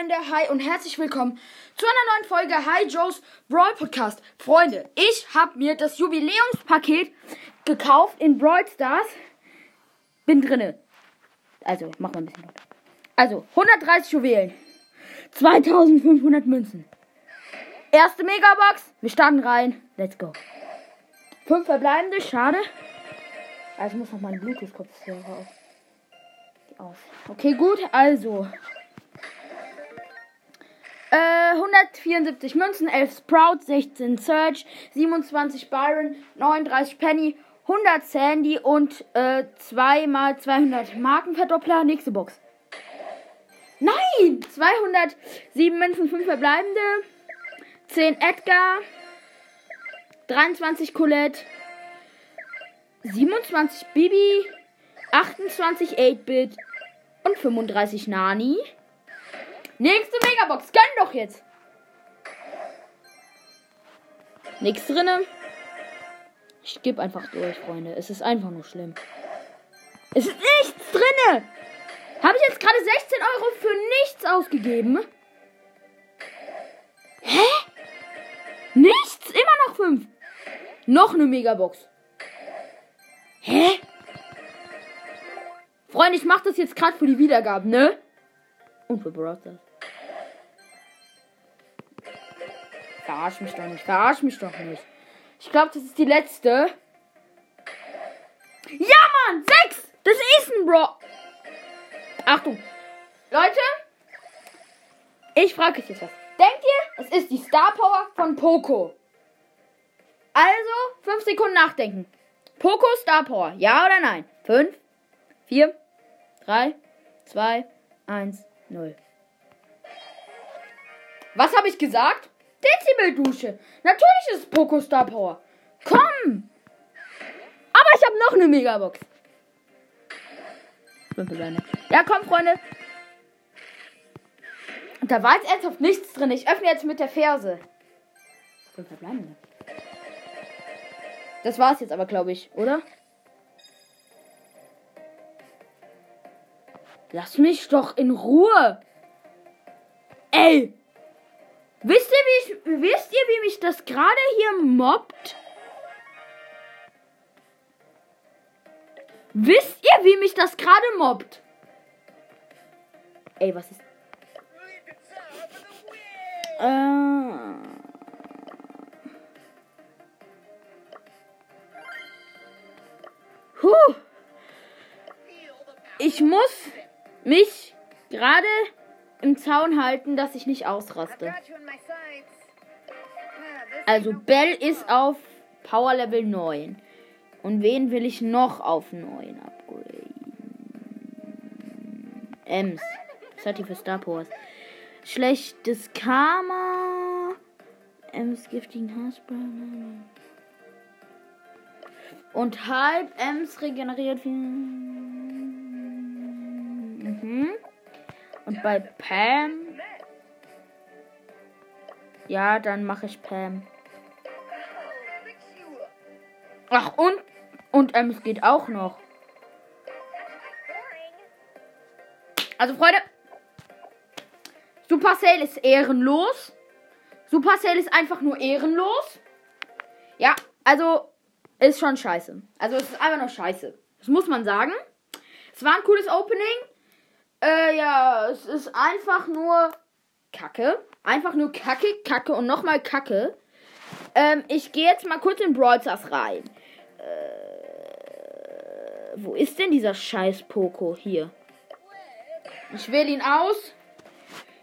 Freunde, hi und herzlich willkommen zu einer neuen Folge Hi Joe's Brawl Podcast. Freunde, ich habe mir das Jubiläumspaket gekauft in Brawl Stars. Bin drinne. Also, mach mal ein bisschen lauter. Also, 130 Juwelen. 2500 Münzen. Erste Megabox. Wir starten rein. Let's go. Fünf verbleibende, schade. Also, ich muss noch mal einen Bluetooth-Kopfhörer auf. auf. Okay, gut, also. Äh, 174 Münzen, 11 Sprout, 16 Search, 27 Byron, 39 Penny, 100 Sandy und äh, 2 mal 200 Markenverdoppler. Nächste Box. Nein! 207 Münzen, 5 verbleibende, 10 Edgar, 23 Colette, 27 Bibi, 28 8-Bit und 35 Nani. Nächste Megabox. Gönn doch jetzt. Nichts drinne. Ich gebe einfach durch, Freunde. Es ist einfach nur schlimm. Es ist nichts drinne. Habe ich jetzt gerade 16 Euro für nichts ausgegeben? Hä? Nichts? Immer noch 5. Noch eine Megabox. Hä? Freunde, ich mache das jetzt gerade für die Wiedergaben, ne? Und für Browser. Verarsch mich doch nicht. Verarsch mich doch nicht. Ich glaube, das ist die letzte. Ja, Mann! Sechs! Das ist ein Bro. Achtung. Leute. Ich frage euch jetzt was. Denkt ihr, es ist die Star Power von Poco? Also, fünf Sekunden nachdenken. Poco Star Power. Ja oder nein? Fünf, vier, drei, zwei, eins, null. Was habe ich gesagt? Dezibeldusche. Natürlich ist es Poco Star Power. Komm! Aber ich habe noch eine Megabox. Ja, komm, Freunde. Und da war jetzt ernsthaft nichts drin. Ich öffne jetzt mit der Ferse. Das war's jetzt aber, glaube ich, oder? Lass mich doch in Ruhe. Ey! Wisst ihr, wie ich, wisst ihr, wie mich das gerade hier mobbt? Wisst ihr, wie mich das gerade mobbt? Ey, was ist. Äh. Huh. Ich muss mich gerade im Zaun halten, dass ich nicht ausraste. Also Bell ist auf Power Level 9. Und wen will ich noch auf 9 upgraden? Ems. Was hat die für Star Powers? Schlechtes Karma. Ems giftigen Hassburn. Und halb Ems regeneriert viel. Und bei Pam. Ja, dann mache ich Pam. Ach, und. Und ähm, geht auch noch. Also, Freunde. Supercell ist ehrenlos. Supercell ist einfach nur ehrenlos. Ja, also ist schon scheiße. Also es ist einfach nur scheiße. Das muss man sagen. Es war ein cooles Opening. Äh, ja, es ist einfach nur Kacke. Einfach nur Kacke, Kacke und nochmal Kacke. Ähm, ich gehe jetzt mal kurz in Brawl Stars rein. Äh, wo ist denn dieser scheiß Poco hier? Ich wähle ihn aus.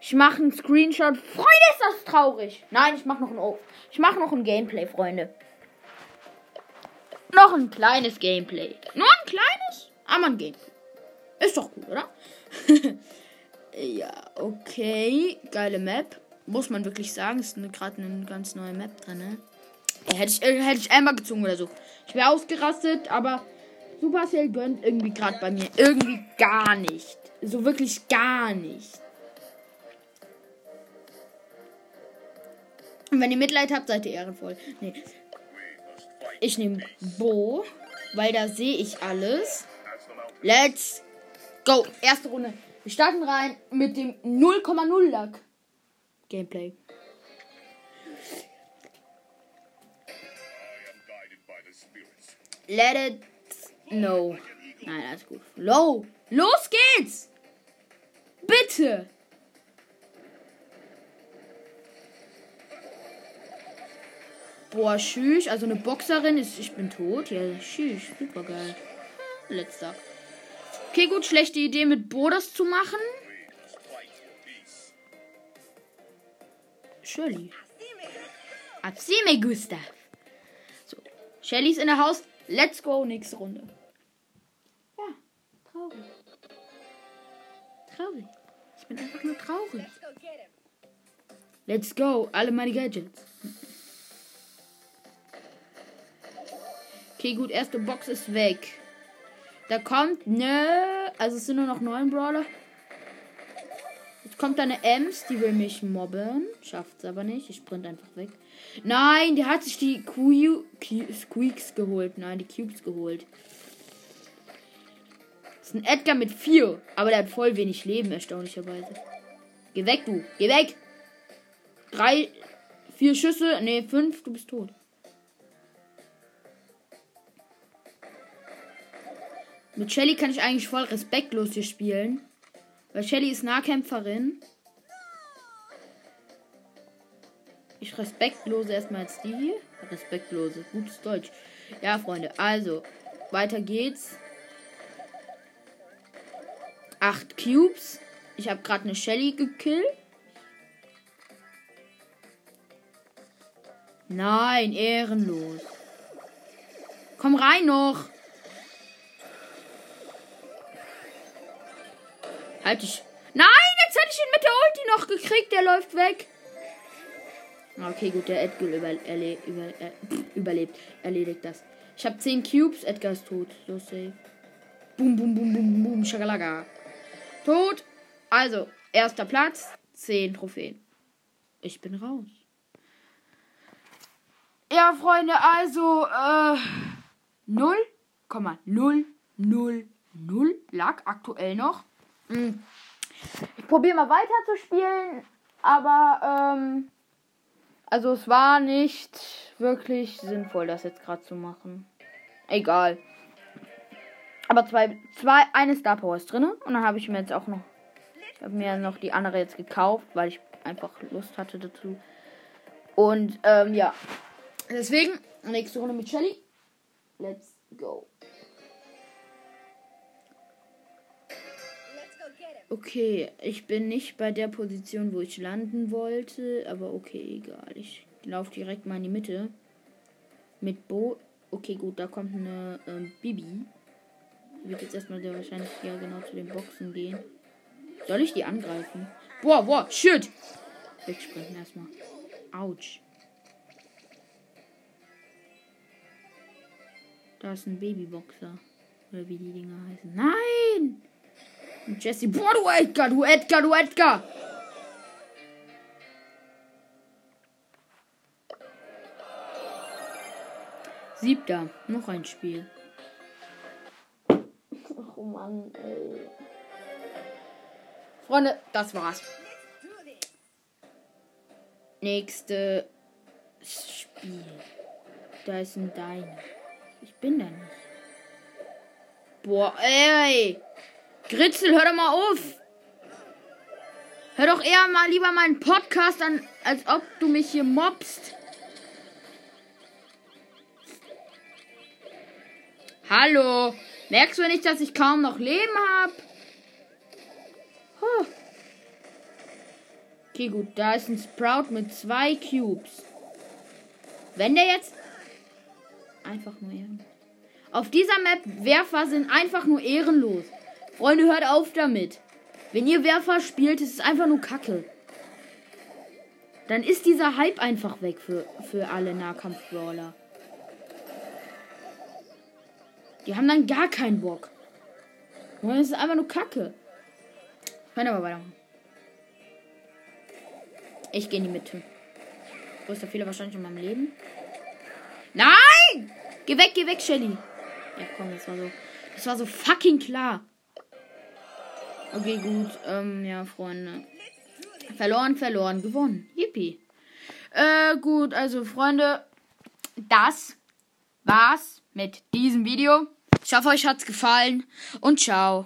Ich mache einen Screenshot. Freunde, ist das traurig. Nein, ich mache noch ein o Ich mache noch ein Gameplay, Freunde. Noch ein kleines Gameplay. Nur ein kleines, aber ein Gameplay. Ist doch gut, oder? ja, okay. Geile Map. Muss man wirklich sagen. Ist gerade eine ganz neue Map drin, ne? Hätte ich, äh, hätte ich einmal gezogen oder so. Ich wäre ausgerastet, aber Supercell gönnt irgendwie gerade bei mir. Irgendwie gar nicht. So wirklich gar nicht. Und wenn ihr Mitleid habt, seid ihr ehrenvoll. Nee. Ich nehme Bo, weil da sehe ich alles. Let's go. Erste Runde. Wir starten rein mit dem 0,0 Lack Gameplay. Let it no. Nein, alles gut. Low. Los geht's! Bitte! Boah, tschüss. Also eine Boxerin ist. Ich bin tot. Ja, tschüss. Super geil. Letzter. Okay, gut. Schlechte Idee mit Bodas zu machen. Shirley. Absime Gustav. So. Shelly ist in der Haus. Let's go. Nächste Runde. Ja, traurig. Traurig. Ich bin einfach nur traurig. Let's go. Alle meine Gadgets. Okay, gut, erste Box ist weg. Da kommt ne, also es sind nur noch neun Brawler. Jetzt kommt eine Ems, die will mich mobben. Schafft's aber nicht. Ich sprint einfach weg. Nein, der hat sich die Q Squeaks geholt. Nein, die Cubes geholt. Das ist ein Edgar mit vier. Aber der hat voll wenig Leben, erstaunlicherweise. Geh weg, du. Geh weg. Drei, vier Schüsse. Ne, fünf. Du bist tot. Mit Shelly kann ich eigentlich voll respektlos hier spielen. Weil Shelly ist Nahkämpferin. Ich respektlose erstmal als die hier. Respektlose. Gutes Deutsch. Ja, Freunde. Also, weiter geht's. Acht Cubes. Ich habe gerade eine Shelly gekillt. Nein, ehrenlos. Komm rein noch. Halt dich. Nein, jetzt hätte ich ihn mit der Ulti noch gekriegt. Der läuft weg. Okay, gut, der Edgar über, erle über, äh, überlebt. Erledigt das. Ich habe 10 Cubes. Edgar ist tot. So safe. Boom, boom, boom, boom, boom. Schakalaga. Tot. Also, erster Platz. 10 Trophäen. Ich bin raus. Ja, Freunde, also, äh, 0,000 lag aktuell noch. Hm. Ich probiere mal weiter zu spielen, aber ähm, also es war nicht wirklich sinnvoll, das jetzt gerade zu machen. Egal. Aber zwei, zwei, eine Star Power ist drin und dann habe ich mir jetzt auch noch, ich habe mir noch die andere jetzt gekauft, weil ich einfach Lust hatte dazu. Und ähm, ja, deswegen nächste Runde mit Shelly. Let's go. Okay, ich bin nicht bei der Position, wo ich landen wollte, aber okay, egal. Ich laufe direkt mal in die Mitte. Mit Bo. Okay, gut, da kommt eine ähm, Bibi. Wird jetzt erstmal sehr wahrscheinlich hier genau zu den Boxen gehen. Soll ich die angreifen? Boah, boah, shit! Wegspringen erstmal. Autsch. Da ist ein Babyboxer. Oder wie die Dinger heißen. Nein! Und Jesse, boah, du Edgar, du Edgar, du Edgar. Siebter, noch ein Spiel. Oh Mann, ey. Freunde, das war's. Nächste Spiel. Da ist ein Dein. Ich bin da nicht. Boah, ey. Gritzel, hör doch mal auf. Hör doch eher mal lieber meinen Podcast an, als ob du mich hier mobst. Hallo. Merkst du nicht, dass ich kaum noch Leben habe? Huh. Okay, gut. Da ist ein Sprout mit zwei Cubes. Wenn der jetzt... Einfach nur ehrenlos. Auf dieser Map Werfer sind einfach nur ehrenlos. Freunde, hört auf damit. Wenn ihr Werfer spielt, ist es einfach nur Kacke. Dann ist dieser Hype einfach weg für, für alle Nahkampf-Brawler. Die haben dann gar keinen Bock. Und es ist einfach nur Kacke. Können aber weitermachen. Ich gehe in die Mitte. Größter Fehler wahrscheinlich in meinem Leben. Nein! Geh weg, geh weg, Shelly. Ja, komm, das war so. Das war so fucking klar. Okay, gut. Ähm, ja, Freunde. Verloren, verloren, gewonnen. Yippie. Äh, gut, also Freunde, das war's mit diesem Video. Ich hoffe, euch hat's gefallen und ciao.